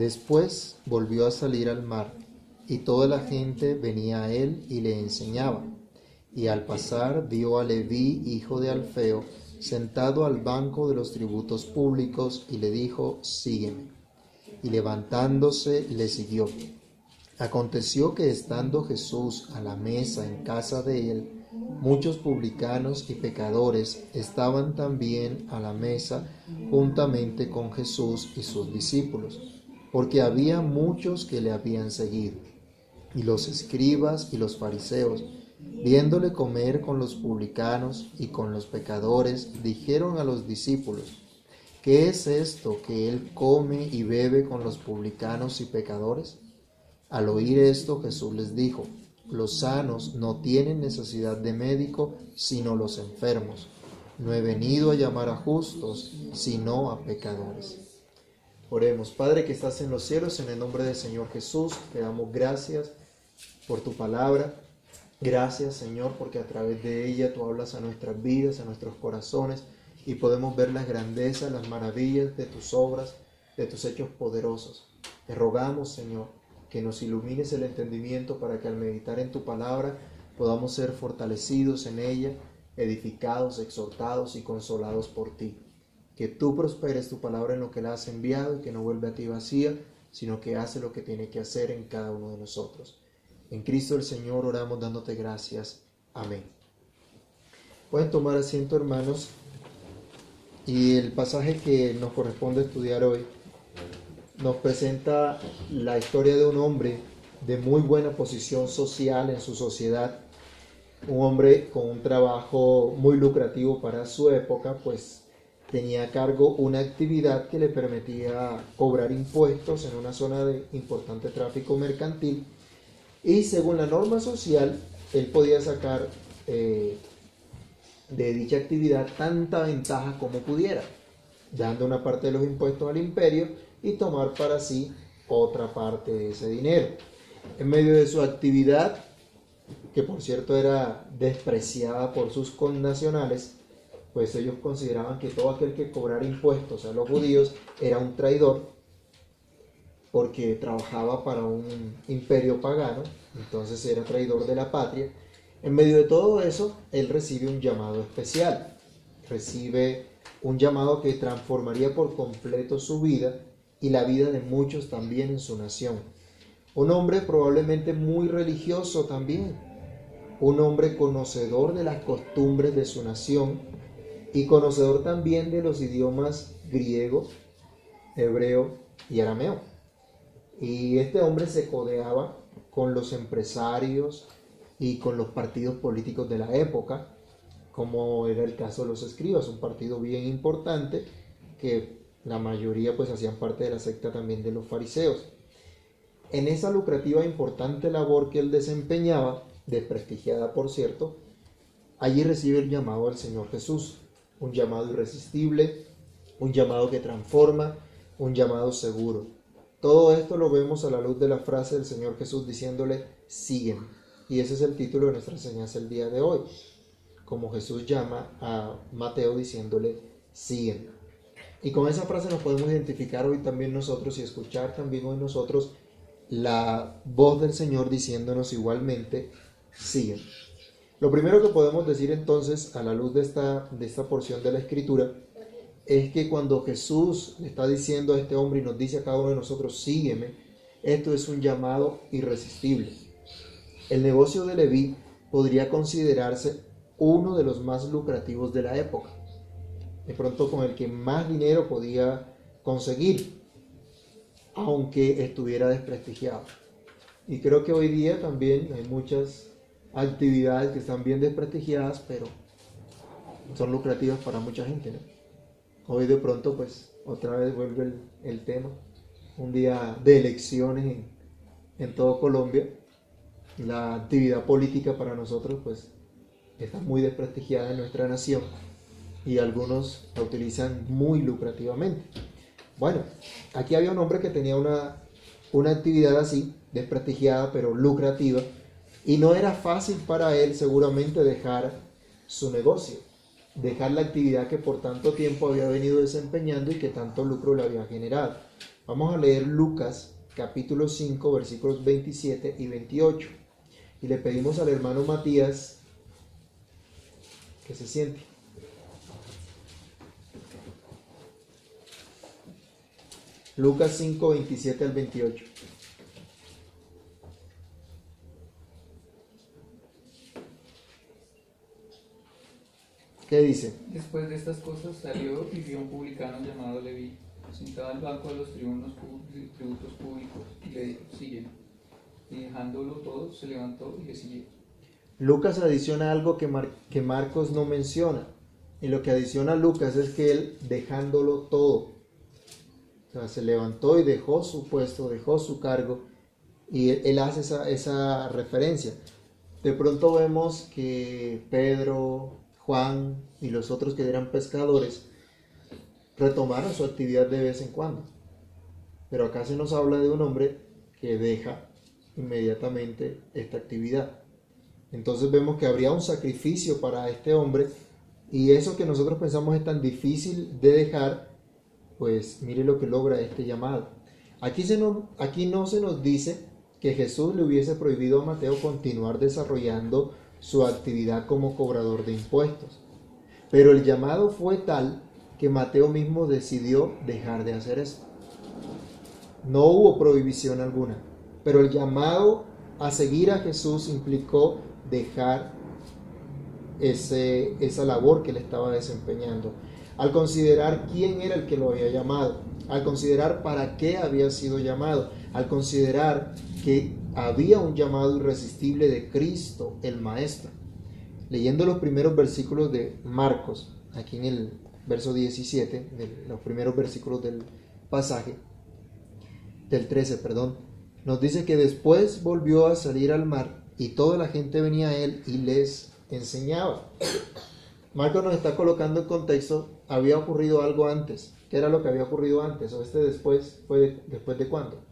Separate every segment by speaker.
Speaker 1: Después volvió a salir al mar, y toda la gente venía a él y le enseñaba. Y al pasar vio a Leví, hijo de Alfeo, sentado al banco de los tributos públicos, y le dijo, sígueme. Y levantándose le siguió. Aconteció que estando Jesús a la mesa en casa de él, muchos publicanos y pecadores estaban también a la mesa juntamente con Jesús y sus discípulos, porque había muchos que le habían seguido. Y los escribas y los fariseos, viéndole comer con los publicanos y con los pecadores, dijeron a los discípulos, ¿qué es esto que él come y bebe con los publicanos y pecadores? Al oír esto Jesús les dijo, los sanos no tienen necesidad de médico, sino los enfermos. No he venido a llamar a justos, sino a pecadores. Oremos, Padre que estás en los cielos, en el nombre del Señor Jesús, te damos gracias por tu palabra. Gracias, Señor, porque a través de ella tú hablas a nuestras vidas, a nuestros corazones, y podemos ver las grandezas, las maravillas de tus obras, de tus hechos poderosos. Te rogamos, Señor, que nos ilumines el entendimiento para que al meditar en tu palabra podamos ser fortalecidos en ella, edificados, exhortados y consolados por ti. Que tú prosperes tu palabra en lo que la has enviado y que no vuelve a ti vacía, sino que hace lo que tiene que hacer en cada uno de nosotros. En Cristo el Señor oramos dándote gracias. Amén. Pueden tomar asiento hermanos y el pasaje que nos corresponde estudiar hoy nos presenta la historia de un hombre de muy buena posición social en su sociedad, un hombre con un trabajo muy lucrativo para su época, pues tenía a cargo una actividad que le permitía cobrar impuestos en una zona de importante tráfico mercantil y según la norma social, él podía sacar eh, de dicha actividad tanta ventaja como pudiera, dando una parte de los impuestos al imperio y tomar para sí otra parte de ese dinero. En medio de su actividad, que por cierto era despreciada por sus connacionales, pues ellos consideraban que todo aquel que cobrara impuestos a los judíos era un traidor porque trabajaba para un imperio pagano, entonces era traidor de la patria. En medio de todo eso, él recibe un llamado especial, recibe un llamado que transformaría por completo su vida y la vida de muchos también en su nación. Un hombre probablemente muy religioso también, un hombre conocedor de las costumbres de su nación y conocedor también de los idiomas griego, hebreo y arameo. Y este hombre se codeaba con los empresarios y con los partidos políticos de la época, como era el caso de los escribas, un partido bien importante que la mayoría pues hacían parte de la secta también de los fariseos. En esa lucrativa e importante labor que él desempeñaba, desprestigiada por cierto, allí recibe el llamado al Señor Jesús, un llamado irresistible, un llamado que transforma, un llamado seguro. Todo esto lo vemos a la luz de la frase del Señor Jesús diciéndole, sígueme. Y ese es el título de nuestra enseñanza el día de hoy. Como Jesús llama a Mateo diciéndole, sígueme. Y con esa frase nos podemos identificar hoy también nosotros y escuchar también hoy nosotros la voz del Señor diciéndonos igualmente, sigue. Lo primero que podemos decir entonces a la luz de esta, de esta porción de la escritura es que cuando Jesús le está diciendo a este hombre y nos dice a cada uno de nosotros, sígueme, esto es un llamado irresistible. El negocio de Leví podría considerarse uno de los más lucrativos de la época de pronto con el que más dinero podía conseguir, aunque estuviera desprestigiado. Y creo que hoy día también hay muchas actividades que están bien desprestigiadas, pero son lucrativas para mucha gente. Hoy de pronto, pues, otra vez vuelve el, tema. Un día de elecciones en, en todo Colombia. La actividad política para nosotros, pues, está muy desprestigiada en nuestra nación y algunos la utilizan muy lucrativamente. Bueno, aquí había un hombre que tenía una, una actividad así, desprestigiada pero lucrativa, y no era fácil para él seguramente dejar su negocio, dejar la actividad que por tanto tiempo había venido desempeñando y que tanto lucro le había generado. Vamos a leer Lucas capítulo 5 versículos 27 y 28. Y le pedimos al hermano Matías que se siente. Lucas 5, 27 al 28. ¿Qué dice?
Speaker 2: Después de estas cosas salió y vio un publicano llamado Leví, sentado al banco de los tribunos, tributos públicos, y le dijo, sígueme. Y dejándolo todo, se levantó y le siguió.
Speaker 1: Lucas adiciona algo que, que Marcos no menciona. Y lo que adiciona Lucas es que él dejándolo todo. O sea, se levantó y dejó su puesto, dejó su cargo. Y él, hace esa, esa referencia. De pronto vemos que Pedro, Juan y los otros que eran pescadores retomaron su actividad de vez en cuando. Pero acá se nos habla de un hombre que deja inmediatamente esta actividad. Entonces vemos que habría un sacrificio para este hombre y eso que nosotros pensamos es tan difícil de dejar, pues mire lo que logra este llamado. Aquí, se aquí no se nos dice que Jesús le hubiese prohibido a Mateo continuar desarrollando su actividad como cobrador de impuestos. Pero el llamado fue tal que Mateo mismo decidió dejar de hacer eso. No hubo prohibición alguna, pero el llamado a seguir a Jesús implicó dejar ese, esa labor que él estaba desempeñando. Al considerar quién era el que lo había llamado, al considerar para qué había sido llamado, al considerar que había un llamado irresistible de Cristo, el Maestro. Leyendo los primeros versículos de Marcos, aquí en el verso 17, de los primeros versículos del pasaje, del 13, perdón, nos dice que después volvió a salir al mar y toda la gente venía a él y les enseñaba. Marcos nos está colocando en contexto, había ocurrido algo antes. ¿Qué era lo que había ocurrido antes? ¿O este después fue después de cuándo?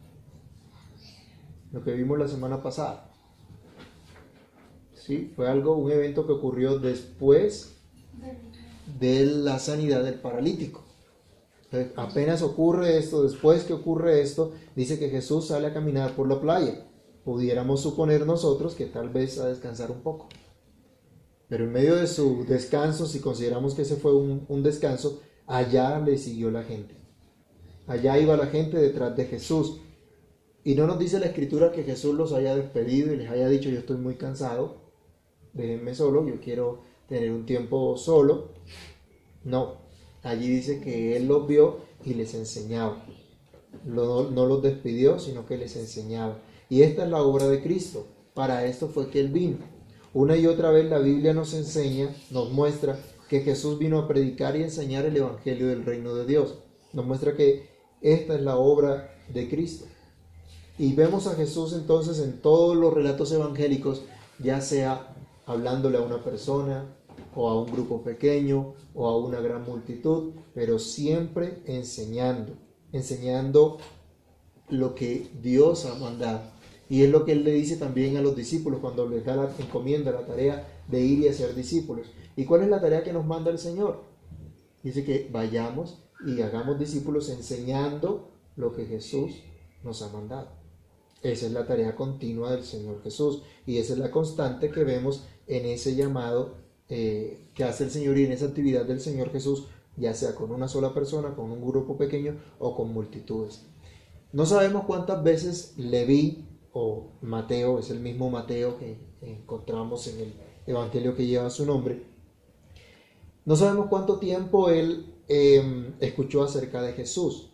Speaker 1: Lo que vimos la semana pasada. ¿Sí? Fue algo, un evento que ocurrió después de la sanidad del paralítico. apenas ocurre esto, después que ocurre esto, dice que Jesús sale a caminar por la playa. Pudiéramos suponer nosotros que tal vez a descansar un poco. Pero en medio de su descanso, si consideramos que ese fue un, un descanso, allá le siguió la gente. Allá iba la gente detrás de Jesús. Y no nos dice la escritura que Jesús los haya despedido y les haya dicho yo estoy muy cansado, déjenme solo, yo quiero tener un tiempo solo. No, allí dice que Él los vio y les enseñaba. No, no los despidió, sino que les enseñaba. Y esta es la obra de Cristo. Para esto fue que Él vino. Una y otra vez la Biblia nos enseña, nos muestra que Jesús vino a predicar y enseñar el Evangelio del reino de Dios. Nos muestra que esta es la obra de Cristo. Y vemos a Jesús entonces en todos los relatos evangélicos, ya sea hablándole a una persona o a un grupo pequeño o a una gran multitud, pero siempre enseñando, enseñando lo que Dios ha mandado. Y es lo que él le dice también a los discípulos cuando les da la encomienda, la tarea de ir y hacer discípulos. ¿Y cuál es la tarea que nos manda el Señor? Dice que vayamos y hagamos discípulos enseñando lo que Jesús nos ha mandado. Esa es la tarea continua del Señor Jesús y esa es la constante que vemos en ese llamado eh, que hace el Señor y en esa actividad del Señor Jesús, ya sea con una sola persona, con un grupo pequeño o con multitudes. No sabemos cuántas veces Leví o Mateo, es el mismo Mateo que encontramos en el Evangelio que lleva su nombre, no sabemos cuánto tiempo él em, escuchó acerca de Jesús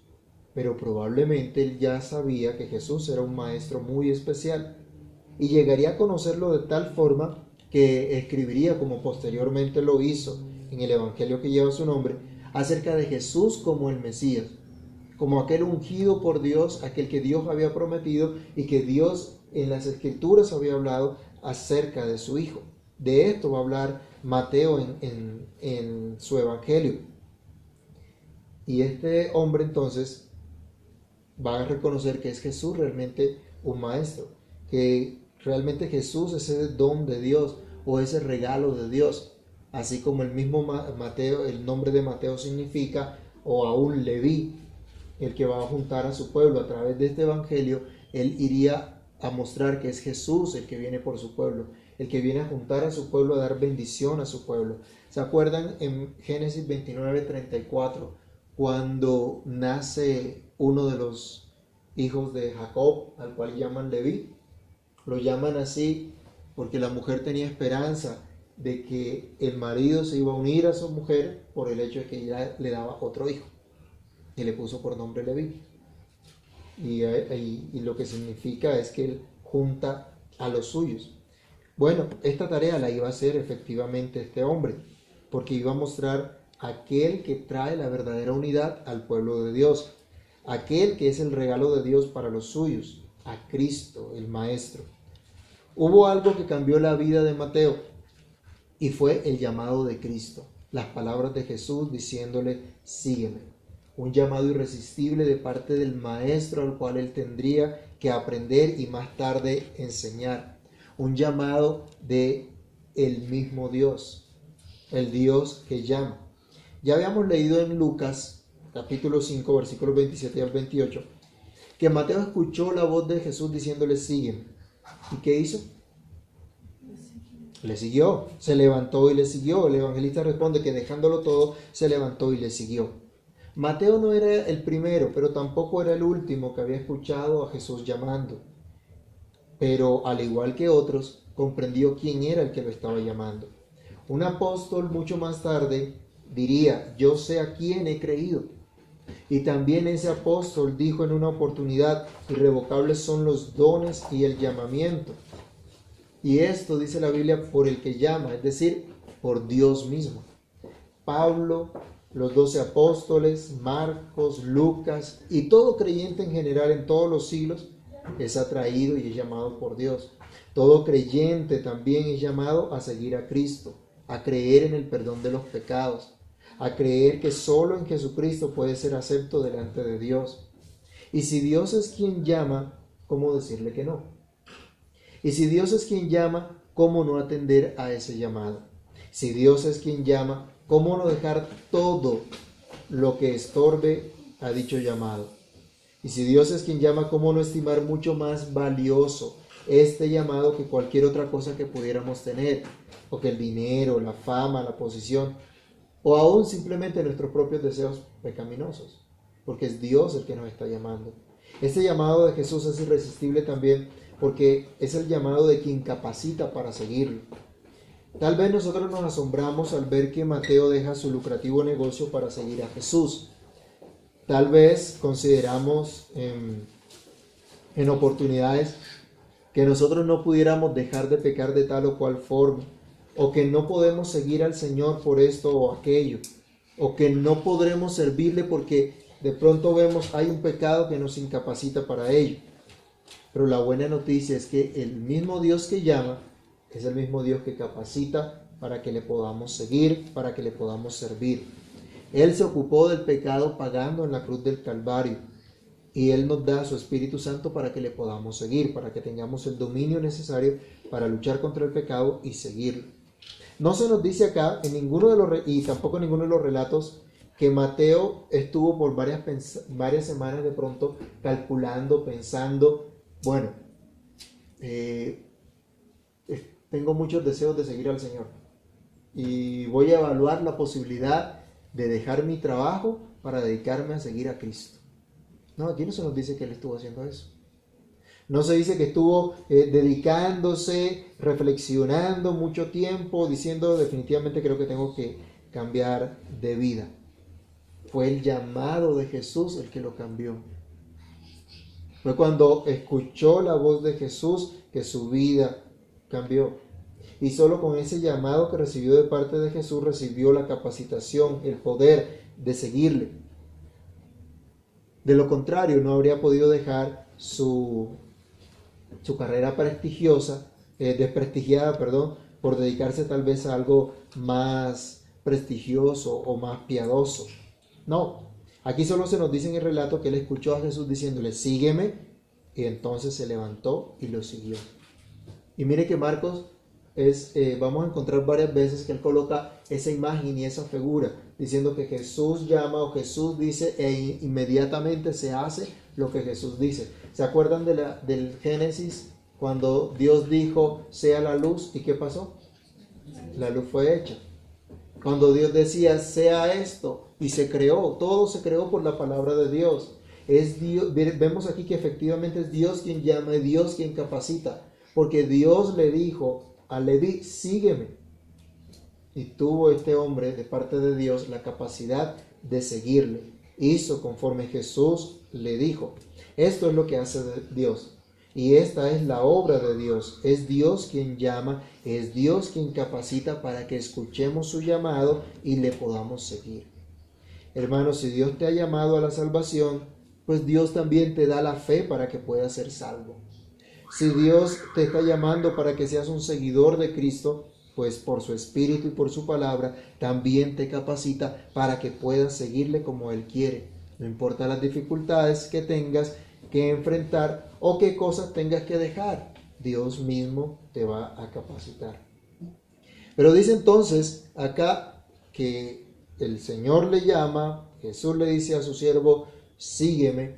Speaker 1: pero probablemente él ya sabía que Jesús era un maestro muy especial y llegaría a conocerlo de tal forma que escribiría, como posteriormente lo hizo en el Evangelio que lleva su nombre, acerca de Jesús como el Mesías, como aquel ungido por Dios, aquel que Dios había prometido y que Dios en las escrituras había hablado acerca de su Hijo. De esto va a hablar Mateo en, en su Evangelio. Y este hombre entonces va a reconocer que es Jesús realmente un maestro, que realmente Jesús es ese don de Dios o ese regalo de Dios, así como el mismo Mateo, el nombre de Mateo significa o aún Leví, el que va a juntar a su pueblo. A través de este Evangelio, Él iría a mostrar que es Jesús el que viene por su pueblo, el que viene a juntar a su pueblo, a dar bendición a su pueblo. ¿Se acuerdan en Génesis 29, 34, cuando nace uno de los hijos de Jacob, al cual llaman Leví? Lo llaman así porque la mujer tenía esperanza de que el marido se iba a unir a su mujer por el hecho de que ella le daba otro hijo y le puso por nombre Leví. Y, y, lo que significa es que él junta a los suyos. Bueno, esta tarea la iba a hacer efectivamente este hombre, porque iba a mostrar aquel que trae la verdadera unidad al pueblo de Dios, aquel que es el regalo de Dios para los suyos, a Cristo, el Maestro. Hubo algo que cambió la vida de Mateo y fue el llamado de Cristo, las palabras de Jesús diciéndole, sígueme un llamado irresistible de parte del maestro al cual él tendría que aprender y más tarde enseñar, un llamado de el mismo Dios, el Dios que llama. Ya habíamos leído en Lucas capítulo 5 versículos 27 al 28 que Mateo escuchó la voz de Jesús diciéndole sígueme. ¿Y qué hizo? Le siguió, se levantó y le siguió. El evangelista responde que dejándolo todo, se levantó y le siguió. Mateo no era el primero, pero tampoco era el último que había escuchado a Jesús llamando. Pero al igual que otros, comprendió quién era el que lo estaba llamando. Un apóstol mucho más tarde diría, yo sé a quién he creído. Y también ese apóstol dijo en una oportunidad, irrevocables son los dones y el llamamiento. Y esto dice la Biblia por el que llama, es decir, por Dios mismo. Pablo los doce apóstoles, Marcos, Lucas y todo creyente en general en todos los siglos es atraído y es llamado por Dios. Todo creyente también es llamado a seguir a Cristo, a creer en el perdón de los pecados, a creer que solo en Jesucristo puede ser acepto delante de Dios. Y si Dios es quien llama, ¿cómo decirle que no? Y si Dios es quien llama, ¿cómo no atender a ese llamado? Si Dios es quien llama, ¿Cómo no dejar todo lo que estorbe a dicho llamado? Y si Dios es quien llama, ¿cómo no estimar mucho más valioso este llamado que cualquier otra cosa que pudiéramos tener? O que el dinero, la fama, la posición, o aún simplemente nuestros propios deseos pecaminosos, porque es Dios el que nos está llamando. Este llamado de Jesús es irresistible también porque es el llamado de quien capacita para seguirlo. Tal vez nosotros nos asombramos al ver que Mateo deja su lucrativo negocio para seguir a Jesús. Tal vez consideramos en, oportunidades que nosotros no pudiéramos dejar de pecar de tal o cual forma, o que no podemos seguir al Señor por esto o aquello, o que no podremos servirle porque de pronto vemos hay un pecado que nos incapacita para ello. Pero la buena noticia es que el mismo Dios que llama es el mismo Dios que capacita para que le podamos seguir, para que le podamos servir. Él se ocupó del pecado pagando en la cruz del Calvario y Él nos da su Espíritu Santo para que le podamos seguir, para que tengamos el dominio necesario para luchar contra el pecado y seguirlo. No se nos dice acá en ninguno de los y tampoco en ninguno de los relatos que Mateo estuvo por varias, varias semanas de pronto calculando, pensando, bueno, eh, tengo muchos deseos de seguir al Señor. Y voy a evaluar la posibilidad de dejar mi trabajo para dedicarme a seguir a Cristo. No, aquí no se nos dice que él estuvo haciendo eso. No se dice que estuvo eh, dedicándose, reflexionando mucho tiempo, diciendo definitivamente creo que tengo que cambiar de vida. Fue el llamado de Jesús el que lo cambió. Fue cuando escuchó la voz de Jesús que su vida cambió. Y solo con ese llamado que recibió de parte de Jesús recibió la capacitación, el poder de seguirle. De lo contrario, no habría podido dejar su, su carrera prestigiosa, eh, desprestigiada, perdón, por dedicarse tal vez a algo más prestigioso o más piadoso. No, aquí solo se nos dice en el relato que él escuchó a Jesús diciéndole, sígueme, y entonces se levantó y lo siguió. Y mire que Marcos es, eh, vamos a encontrar varias veces que él coloca esa imagen y esa figura, diciendo que Jesús llama o Jesús dice e inmediatamente se hace lo que Jesús dice. ¿Se acuerdan de la, del Génesis cuando Dios dijo sea la luz y qué pasó? La luz fue hecha. Cuando Dios decía sea esto y se creó, todo se creó por la palabra de Dios. Es Dios, vemos aquí que efectivamente es Dios quien llama, es Dios quien capacita, porque Dios le dijo a Leví, sígueme. Y tuvo este hombre de parte de Dios la capacidad de seguirle. Hizo conforme Jesús le dijo. Esto es lo que hace Dios. Y esta es la obra de Dios. Es Dios quien llama, es Dios quien capacita para que escuchemos su llamado y le podamos seguir. Hermanos, si Dios te ha llamado a la salvación, pues Dios también te da la fe para que puedas ser salvo. Si Dios te está llamando para que seas un seguidor de Cristo, pues por su espíritu y por su palabra también te capacita para que puedas seguirle como Él quiere. No importa las dificultades que tengas que enfrentar o qué cosas tengas que dejar, Dios mismo te va a capacitar. Pero dice entonces acá que el Señor le llama, Jesús le dice a su siervo, sígueme,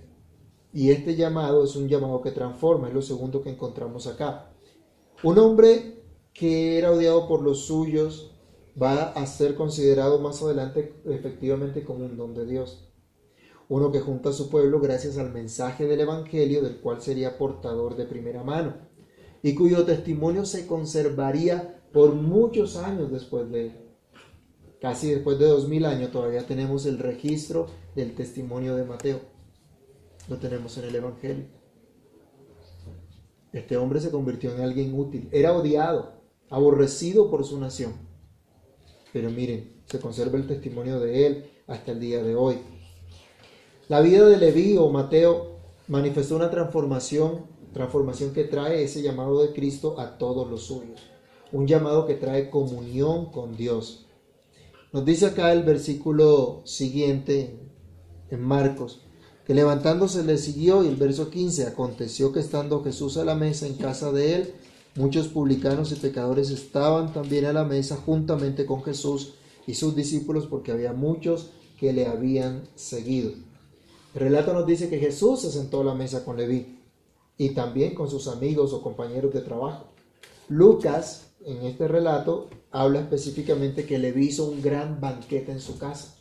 Speaker 1: y este llamado es un llamado que transforma, es lo segundo que encontramos acá. Un hombre que era odiado por los suyos va a ser considerado más adelante efectivamente como un don de Dios. Uno que junta a su pueblo gracias al mensaje del Evangelio del cual sería portador de primera mano y cuyo testimonio se conservaría por muchos años después de él. Casi después de dos mil años todavía tenemos el registro del testimonio de Mateo lo tenemos en el Evangelio. Este hombre se convirtió en alguien útil. Era odiado, aborrecido por su nación. Pero miren, se conserva el testimonio de él hasta el día de hoy. La vida de Leví o Mateo manifestó una transformación, transformación que trae ese llamado de Cristo a todos los suyos. Un llamado que trae comunión con Dios. Nos dice acá el versículo siguiente en Marcos, que levantándose le siguió y el verso 15, aconteció que estando Jesús a la mesa en casa de él, muchos publicanos y pecadores estaban también a la mesa juntamente con Jesús y sus discípulos porque había muchos que le habían seguido. El relato nos dice que Jesús se sentó a la mesa con Leví y también con sus amigos o compañeros de trabajo. Lucas, en este relato, habla específicamente que Leví hizo un gran banquete en su casa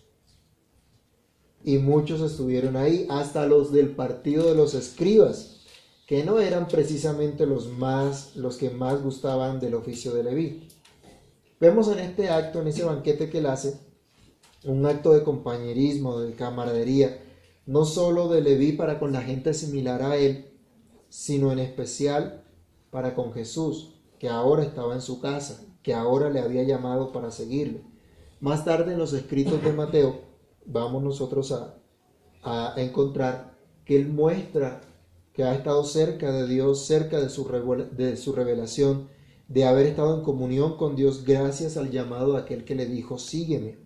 Speaker 1: y muchos estuvieron ahí, hasta los del partido de los escribas, que no eran precisamente los más los que más gustaban del oficio de Leví. Vemos en este acto, en ese banquete que él hace, un acto de compañerismo, de camaradería, no solo de Leví para con la gente similar a él, sino en especial para con Jesús, que ahora estaba en su casa, que ahora le había llamado para seguirle. Más tarde en los escritos de Mateo, vamos nosotros a, encontrar que Él muestra que ha estado cerca de Dios, cerca de su, de su revelación, de haber estado en comunión con Dios gracias al llamado de aquel que le dijo, sígueme.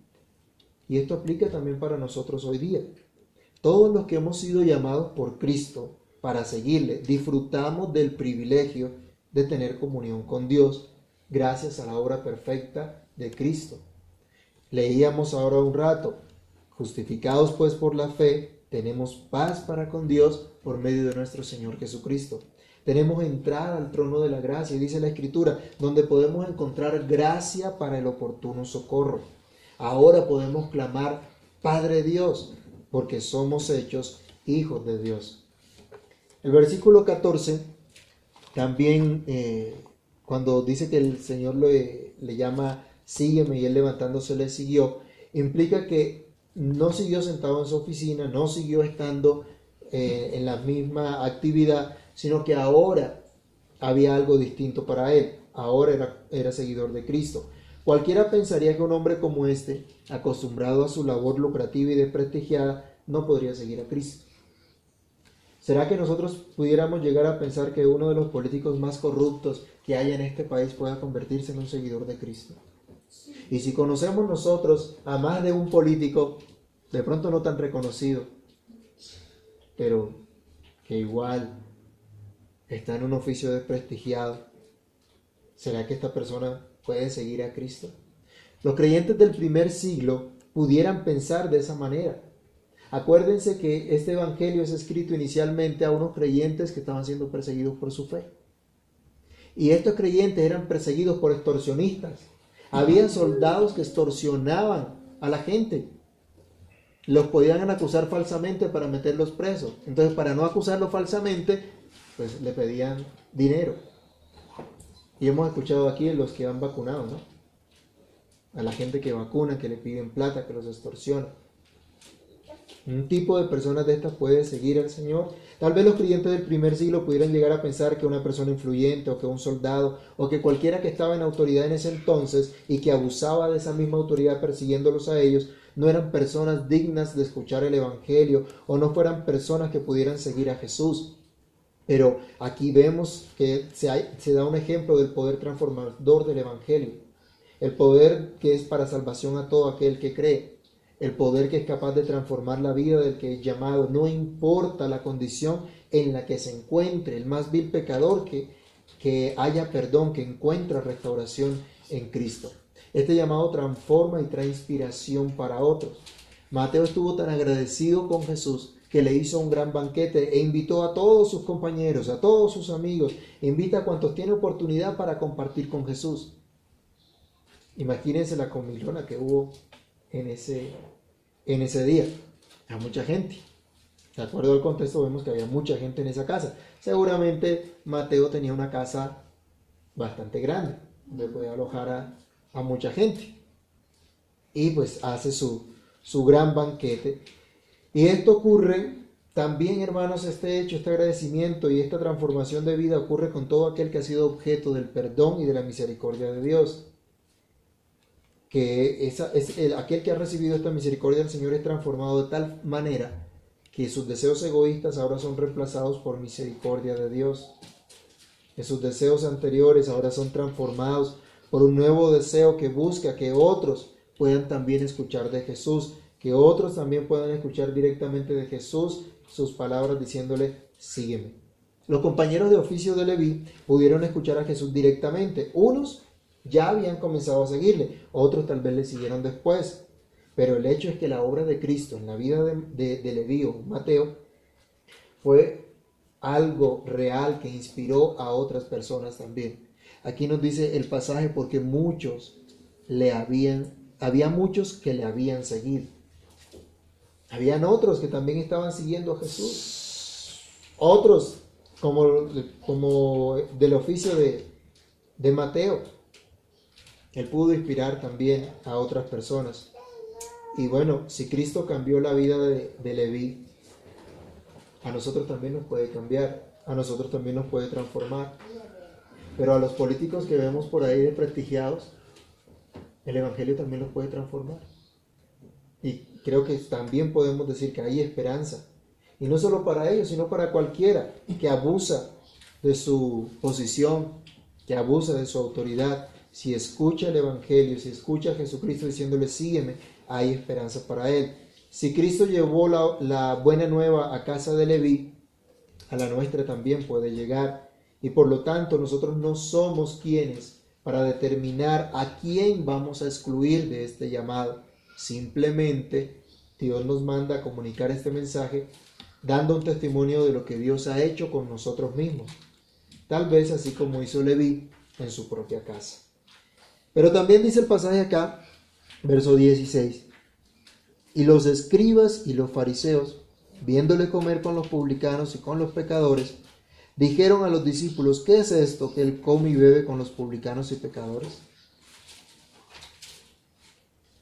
Speaker 1: Y esto aplica también para nosotros hoy día. Todos los que hemos sido llamados por Cristo para seguirle, disfrutamos del privilegio de tener comunión con Dios gracias a la obra perfecta de Cristo. Leíamos ahora un rato, Justificados pues por la fe, tenemos paz para con Dios por medio de nuestro Señor Jesucristo. Tenemos entrada al trono de la gracia, dice la Escritura, donde podemos encontrar gracia para el oportuno socorro. Ahora podemos clamar, Padre Dios, porque somos hechos hijos de Dios. El versículo 14 también, eh, cuando dice que el Señor le, le llama, sígueme, y él levantándose le siguió, implica que no siguió sentado en su oficina, no siguió estando eh, en la misma actividad, sino que ahora había algo distinto para él, ahora era, era seguidor de Cristo. Cualquiera pensaría que un hombre como este, acostumbrado a su labor lucrativa y desprestigiada, no podría seguir a Cristo. ¿Será que nosotros pudiéramos llegar a pensar que uno de los políticos más corruptos que hay en este país pueda convertirse en un seguidor de Cristo? Y si conocemos nosotros a más de un político, de pronto no tan reconocido, pero que igual está en un oficio desprestigiado, ¿será que esta persona puede seguir a Cristo? Los creyentes del primer siglo pudieran pensar de esa manera. Acuérdense que este Evangelio es escrito inicialmente a unos creyentes que estaban siendo perseguidos por su fe. Y estos creyentes eran perseguidos por extorsionistas. Había soldados que extorsionaban a la gente. Los podían acusar falsamente para meterlos presos. Entonces, para no acusarlos falsamente, pues le pedían dinero. Y hemos escuchado aquí los que han vacunado, ¿no? A la gente que vacuna, que le piden plata, que los extorsiona. Un tipo de personas de estas puede seguir al Señor. Tal vez los creyentes del primer siglo pudieran llegar a pensar que una persona influyente o que un soldado o que cualquiera que estaba en autoridad en ese entonces y que abusaba de esa misma autoridad persiguiéndolos a ellos, no eran personas dignas de escuchar el Evangelio o no fueran personas que pudieran seguir a Jesús. Pero aquí vemos que se, da un ejemplo del poder transformador del Evangelio, el poder que es para salvación a todo aquel que cree el poder que es capaz de transformar la vida del que es llamado, no importa la condición en la que se encuentre, el más vil pecador que, que haya perdón, que encuentra restauración en Cristo. Este llamado transforma y trae inspiración para otros. Mateo estuvo tan agradecido con Jesús que le hizo un gran banquete e invitó a todos sus compañeros, a todos sus amigos, invita a cuantos tiene oportunidad para compartir con Jesús. Imagínense la comilona que hubo en ese, en ese día. A mucha gente. De acuerdo al contexto vemos que había mucha gente en esa casa. Seguramente Mateo tenía una casa bastante grande, donde podía alojar a, a mucha gente. Y pues hace su, su gran banquete. Y esto ocurre también, hermanos, este hecho, este agradecimiento y esta transformación de vida ocurre con todo aquel que ha sido objeto del perdón y de la misericordia de Dios que esa, es el, aquel que ha recibido esta misericordia del Señor es transformado de tal manera que sus deseos egoístas ahora son reemplazados por misericordia de Dios. Que sus deseos anteriores ahora son transformados por un nuevo deseo que busca que otros puedan también escuchar de Jesús, que otros también puedan escuchar directamente de Jesús sus palabras diciéndole, sígueme. Los compañeros de oficio de Leví pudieron escuchar a Jesús directamente, unos ya habían comenzado a seguirle, otros tal vez le siguieron después. Pero el hecho es que la obra de Cristo en la vida de, de, Leví o Mateo fue algo real que inspiró a otras personas también. Aquí nos dice el pasaje porque muchos le habían, había muchos que le habían seguido. Habían otros que también estaban siguiendo a Jesús. Otros como, como del oficio de, de Mateo él pudo inspirar también a otras personas. Y bueno, si Cristo cambió la vida de, de Leví, a nosotros también nos puede cambiar, a nosotros también nos puede transformar. Pero a los políticos que vemos por ahí desprestigiados, el Evangelio también los puede transformar. Y creo que también podemos decir que hay esperanza. Y no solo para ellos, sino para cualquiera que abusa de su posición, que abusa de su autoridad, si escucha el Evangelio, si escucha a Jesucristo diciéndole, sígueme, hay esperanza para él. Si Cristo llevó la, buena nueva a casa de Leví, a la nuestra también puede llegar. Y por lo tanto nosotros no somos quienes para determinar a quién vamos a excluir de este llamado. Simplemente Dios nos manda a comunicar este mensaje dando un testimonio de lo que Dios ha hecho con nosotros mismos. Tal vez así como hizo Leví en su propia casa. Pero también dice el pasaje acá, verso 16, y los escribas y los fariseos, viéndole comer con los publicanos y con los pecadores, dijeron a los discípulos, ¿qué es esto que él come y bebe con los publicanos y pecadores?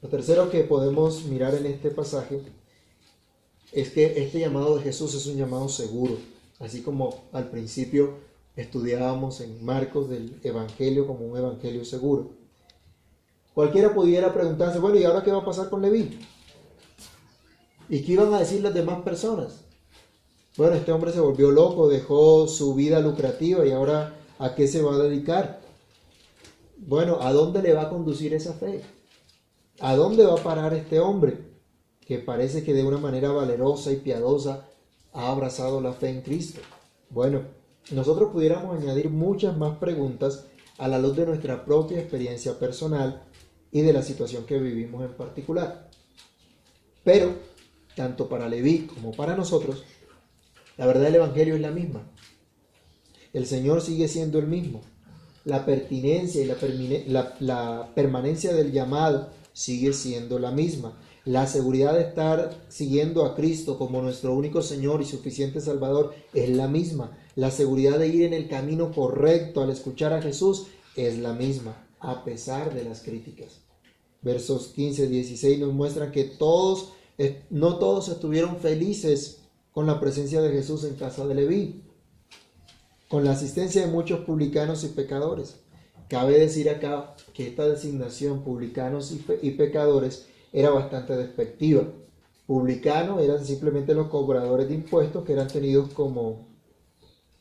Speaker 1: Lo tercero que podemos mirar en este pasaje es que este llamado de Jesús es un llamado seguro, así como al principio estudiábamos en Marcos del Evangelio como un Evangelio seguro. Cualquiera pudiera preguntarse, bueno, ¿y ahora qué va a pasar con Leví? ¿Y qué iban a decir las demás personas? Bueno, este hombre se volvió loco, dejó su vida lucrativa y ahora ¿a qué se va a dedicar? Bueno, ¿a dónde le va a conducir esa fe? ¿A dónde va a parar este hombre que parece que de una manera valerosa y piadosa ha abrazado la fe en Cristo? Bueno, nosotros pudiéramos añadir muchas más preguntas a la luz de nuestra propia experiencia personal y de la situación que vivimos en particular. Pero, tanto para Leví como para nosotros, la verdad del Evangelio es la misma. El Señor sigue siendo el mismo. La pertinencia y la, la permanencia del llamado sigue siendo la misma. La seguridad de estar siguiendo a Cristo como nuestro único Señor y suficiente Salvador es la misma. La seguridad de ir en el camino correcto al escuchar a Jesús es la misma, a pesar de las críticas. Versos 15 y 16 nos muestran que todos, eh, no todos estuvieron felices con la presencia de Jesús en casa de Leví, con la asistencia de muchos publicanos y pecadores. Cabe decir acá que esta designación, publicanos y, pecadores, era bastante despectiva. Publicanos eran simplemente los cobradores de impuestos que eran tenidos como,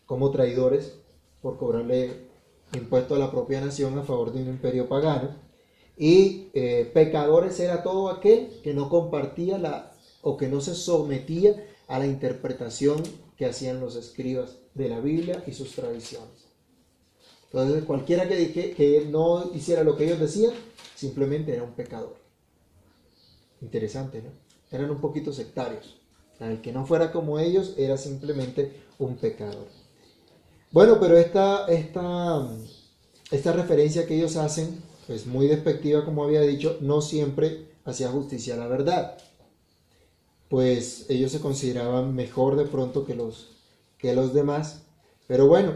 Speaker 1: como traidores por cobrarle impuestos a la propia nación a favor de un imperio pagano. Y eh, pecadores era todo aquel que no compartía la o que no se sometía a la interpretación que hacían los escribas de la Biblia y sus tradiciones. Entonces, cualquiera que, que no hiciera lo que ellos decían, simplemente era un pecador. Interesante, ¿no? Eran un poquito sectarios. El que no fuera como ellos era simplemente un pecador. Bueno, pero esta, esta, esta referencia que ellos hacen, pues muy despectiva, como había dicho, no siempre hacía justicia a la verdad. Pues ellos se consideraban mejor de pronto que los, que los demás. Pero bueno,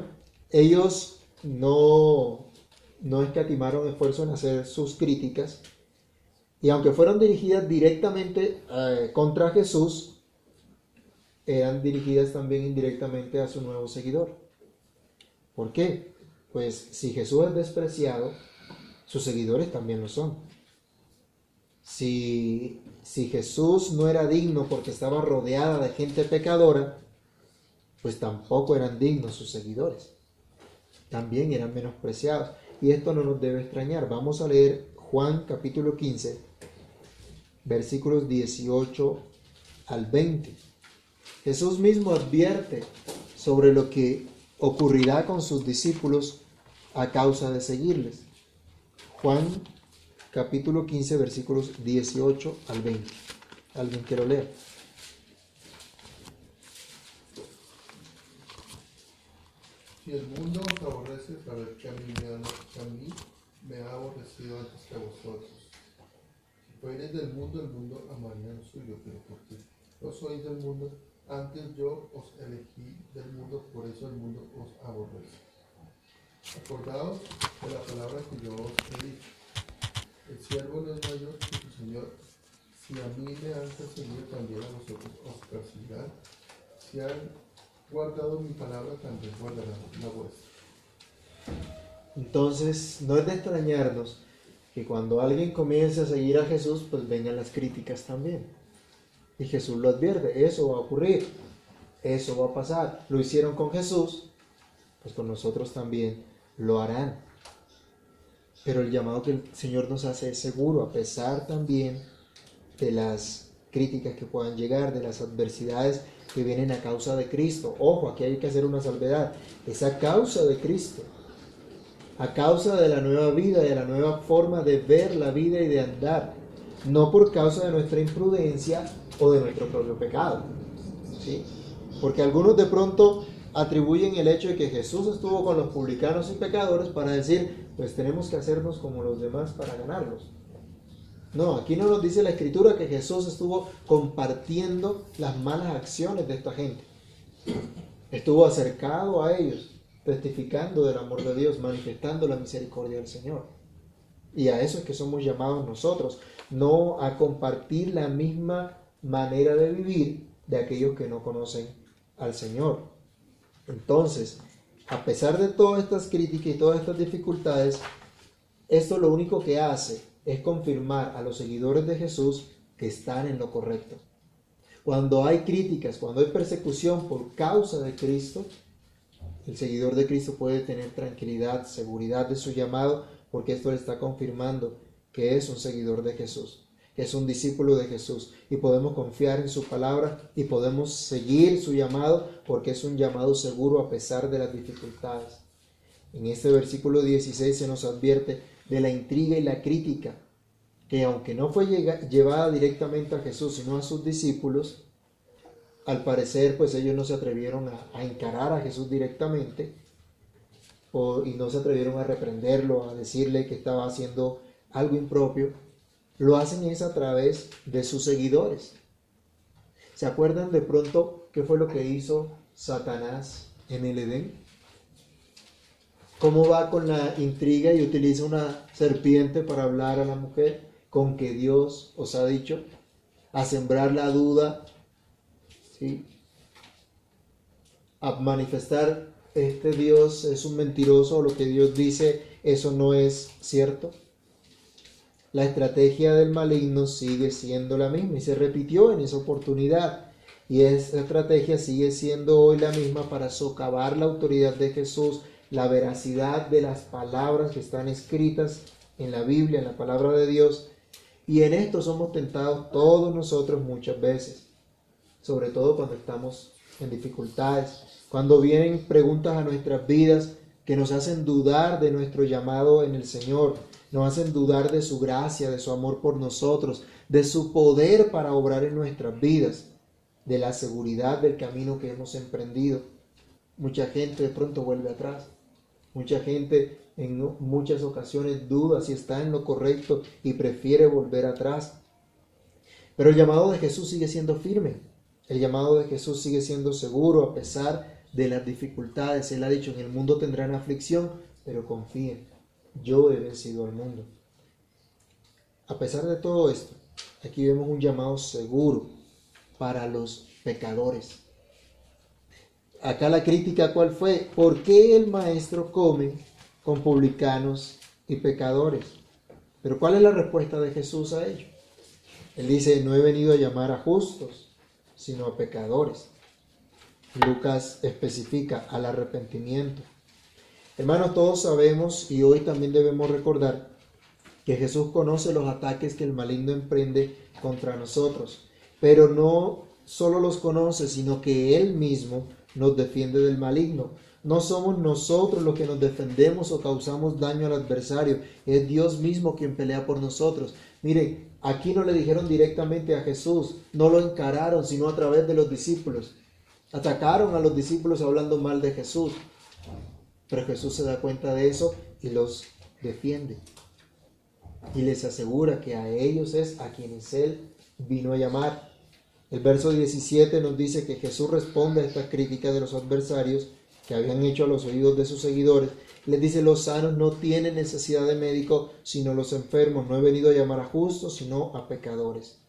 Speaker 1: ellos no, no escatimaron esfuerzo en hacer sus críticas. Y aunque fueron dirigidas directamente eh, contra Jesús, eran dirigidas también indirectamente a su nuevo seguidor. ¿Por qué? Pues si Jesús es despreciado, sus seguidores también lo son. Si, si Jesús no era digno porque estaba rodeada de gente pecadora, pues tampoco eran dignos sus seguidores también eran menospreciados. Y esto no nos debe extrañar. Vamos a leer Juan capítulo 15, versículos 18 al 20. Jesús mismo advierte sobre lo que ocurrirá con sus discípulos a causa de seguirles. Juan capítulo 15, versículos 18 al 20. ¿Alguien quiere leer?
Speaker 3: Si el mundo os aborrece, sabed que a mí me ha, a mí me ha aborrecido antes que a vosotros. Si fueres del mundo, el mundo amaría lo suyo, pero porque no sois del mundo, antes yo os elegí del mundo, por eso el mundo os aborrece. Acordaos de la palabra que yo os he dicho. El siervo no es mayor que su Señor. Si a mí me han perseguido, también a vosotros os perseguirán. Si han guardado mi palabra, también guardará la vuestra.
Speaker 1: Entonces, no es de extrañarnos que cuando alguien comience a seguir a Jesús, pues vengan las críticas también. Y Jesús lo advierte, eso va a ocurrir, eso va a pasar. Lo hicieron con Jesús, pues con nosotros también lo harán. Pero el llamado que el Señor nos hace es seguro, a pesar también de las críticas que puedan llegar, de las adversidades que vienen a causa de Cristo. Ojo, aquí hay que hacer una salvedad. Es a causa de Cristo. A causa de la nueva vida, de la nueva forma de ver la vida y de andar. No por causa de nuestra imprudencia o de nuestro propio pecado. ¿Sí? Porque algunos de pronto atribuyen el hecho de que Jesús estuvo con los publicanos y pecadores para decir, pues tenemos que hacernos como los demás para ganarlos. No, aquí no nos dice la escritura que Jesús estuvo compartiendo las malas acciones de esta gente. Estuvo acercado a ellos, testificando del amor de Dios, manifestando la misericordia del Señor. Y a eso es que somos llamados nosotros, no a compartir la misma manera de vivir de aquellos que no conocen al Señor. Entonces, a pesar de todas estas críticas y todas estas dificultades, esto lo único que hace es confirmar a los seguidores de Jesús que están en lo correcto. Cuando hay críticas, cuando hay persecución por causa de Cristo, el seguidor de Cristo puede tener tranquilidad, seguridad de su llamado, porque esto le está confirmando que es un seguidor de Jesús, que es un discípulo de Jesús, y podemos confiar en su palabra y podemos seguir su llamado porque es un llamado seguro a pesar de las dificultades. En este versículo 16 se nos advierte de la intriga y la crítica, que aunque no fue llevada directamente a Jesús, sino a sus discípulos, al parecer pues ellos no se atrevieron a, encarar a Jesús directamente y no se atrevieron a reprenderlo, a decirle que estaba haciendo algo impropio, lo hacen es a través de sus seguidores. ¿Se acuerdan de pronto qué fue lo que hizo Satanás en el Edén? ¿Cómo va con la intriga y utiliza una serpiente para hablar a la mujer? Con que Dios os ha dicho, a sembrar la duda, ¿sí? a manifestar este Dios es un mentiroso, lo que Dios dice, eso no es cierto la estrategia del maligno sigue siendo la misma y se repitió en esa oportunidad. Y esa estrategia sigue siendo hoy la misma para socavar la autoridad de Jesús, la veracidad de las palabras que están escritas en la Biblia, en la palabra de Dios. Y en esto somos tentados todos nosotros muchas veces, sobre todo cuando estamos en dificultades, cuando vienen preguntas a nuestras vidas que nos hacen dudar de nuestro llamado en el Señor, nos hacen dudar de su gracia, de su amor por nosotros, de su poder para obrar en nuestras vidas, de la seguridad del camino que hemos emprendido. Mucha gente de pronto vuelve atrás. Mucha gente en muchas ocasiones duda si está en lo correcto y prefiere volver atrás. Pero el llamado de Jesús sigue siendo firme. El llamado de Jesús sigue siendo seguro a pesar de las dificultades. Él ha dicho, en el mundo tendrán aflicción, pero confíen yo he vencido al mundo. A pesar de todo esto, aquí vemos un llamado seguro para los pecadores. Acá la crítica cuál fue, ¿por qué el maestro come con publicanos y pecadores? Pero ¿cuál es la respuesta de Jesús a ello? Él dice, no he venido a llamar a justos, sino a pecadores. Lucas especifica al arrepentimiento. Hermanos, todos sabemos y hoy también debemos recordar que Jesús conoce los ataques que el maligno emprende contra nosotros, pero no solo los conoce, sino que Él mismo nos defiende del maligno. No somos nosotros los que nos defendemos o causamos daño al adversario, es Dios mismo quien pelea por nosotros. Miren, aquí no le dijeron directamente a Jesús, no lo encararon, sino a través de los discípulos. Atacaron a los discípulos hablando mal de Jesús. Pero Jesús se da cuenta de eso y los defiende. Y les asegura que a ellos es a quienes Él vino a llamar. El verso 17 nos dice que Jesús responde a esta crítica de los adversarios que habían hecho a los oídos de sus seguidores. Les dice, los sanos no tienen necesidad de médico, sino los enfermos. No he venido a llamar a justos, sino a pecadores.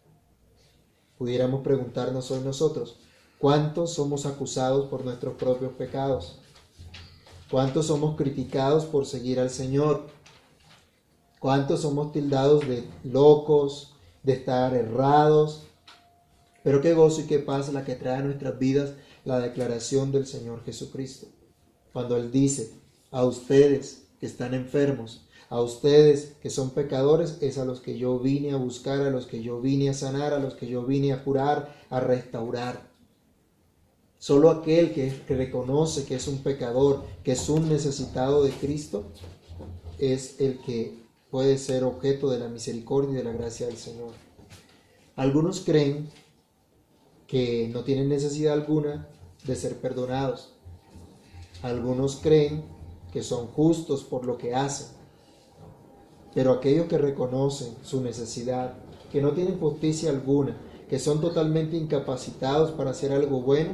Speaker 1: Pudiéramos preguntarnos hoy nosotros, ¿cuántos somos acusados por nuestros propios pecados? ¿Cuántos somos criticados por seguir al Señor? ¿Cuántos somos tildados de locos, de estar errados? Pero qué gozo y qué paz la que trae a nuestras vidas la declaración del Señor Jesucristo. Cuando Él dice, a ustedes que están enfermos, a ustedes que son pecadores, es a los que yo vine a buscar, a los que yo vine a sanar, a los que yo vine a curar, a restaurar. Solo aquel que, reconoce que es un pecador, que es un necesitado de Cristo, es el que puede ser objeto de la misericordia y de la gracia del Señor. Algunos creen que no tienen necesidad alguna de ser perdonados. Algunos creen que son justos por lo que hacen. Pero aquellos que reconocen su necesidad, que no tienen justicia alguna, que son totalmente incapacitados para hacer algo bueno,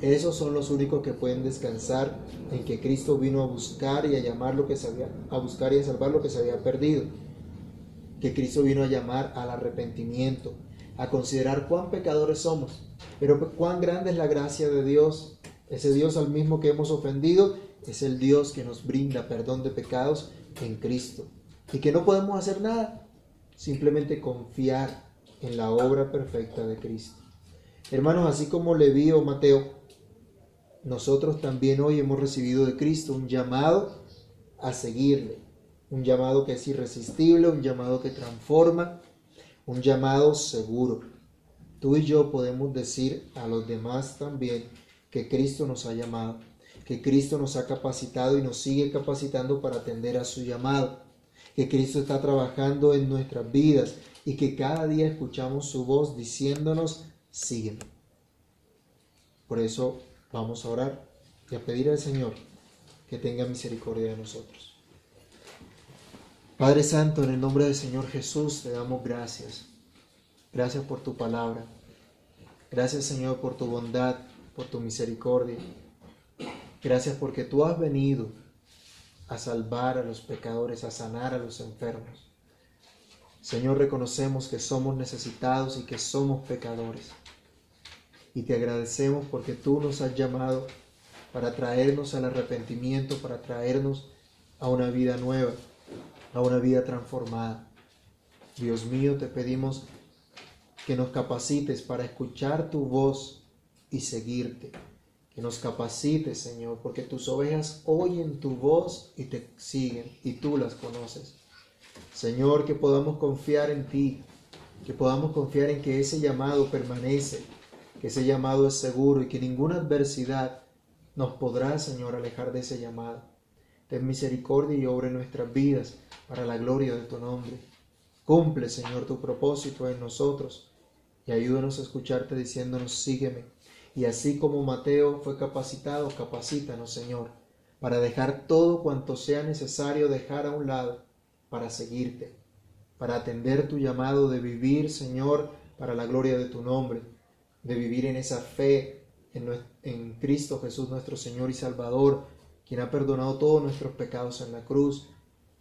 Speaker 1: esos son los únicos que pueden descansar en que Cristo vino a buscar y a llamar lo que se había, a buscar y a salvar lo que se había perdido. Que Cristo vino a llamar al arrepentimiento, a considerar cuán pecadores somos, pero cuán grande es la gracia de Dios. Ese Dios al mismo que hemos ofendido es el Dios que nos brinda perdón de pecados en Cristo. Y que no podemos hacer nada, simplemente confiar en la obra perfecta de Cristo. Hermanos, así como Leví o Mateo nosotros también hoy hemos recibido de Cristo un llamado a seguirle, un llamado que es irresistible, un llamado que transforma, un llamado seguro. Tú y yo podemos decir a los demás también que Cristo nos ha llamado, que Cristo nos ha capacitado y nos sigue capacitando para atender a su llamado, que Cristo está trabajando en nuestras vidas y que cada día escuchamos su voz diciéndonos, sígueme. Por eso vamos a orar y a pedir al Señor que tenga misericordia de nosotros. Padre Santo, en el nombre del Señor Jesús te damos gracias. Gracias por tu palabra. Gracias Señor por tu bondad, por tu misericordia. Gracias porque tú has venido a salvar a los pecadores, a sanar a los enfermos. Señor, reconocemos que somos necesitados y que somos pecadores. Y te agradecemos porque tú nos has llamado para traernos al arrepentimiento, para traernos a una vida nueva, a una vida transformada. Dios mío, te pedimos que nos capacites para escuchar tu voz y seguirte. Que nos capacites, Señor, porque tus ovejas oyen tu voz y te siguen y tú las conoces. Señor, que podamos confiar en ti, que podamos confiar en que ese llamado permanece, que ese llamado es seguro y que ninguna adversidad nos podrá, Señor, alejar de ese llamado. Ten misericordia y obra en nuestras vidas para la gloria de tu nombre. Cumple, Señor, tu propósito en nosotros y ayúdanos a escucharte diciéndonos, sígueme. Y así como Mateo fue capacitado, capacítanos, Señor, para dejar todo cuanto sea necesario dejar a un lado para seguirte, para atender tu llamado de vivir, Señor, para la gloria de tu nombre, de vivir en esa fe en, en Cristo Jesús nuestro Señor y Salvador, quien ha perdonado todos nuestros pecados en la cruz,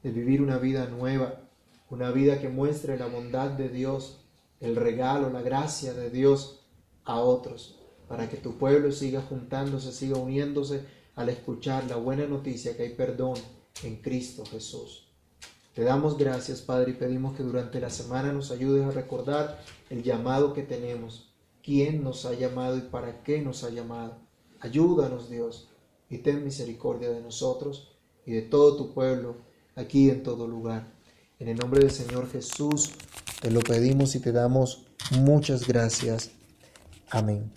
Speaker 1: de vivir una vida nueva, una vida que muestre la bondad de Dios el regalo, la gracia de Dios a otros, para que tu pueblo siga juntándose, siga uniéndose al escuchar la buena noticia que hay perdón en Cristo Jesús. Te damos gracias, Padre, y pedimos que durante la semana nos ayudes a recordar el llamado que tenemos, quién nos ha llamado y para qué nos ha llamado. Ayúdanos, Dios, y ten misericordia de nosotros y de todo tu pueblo aquí en todo lugar. En el nombre del Señor Jesús te lo pedimos y te damos muchas gracias. Amén.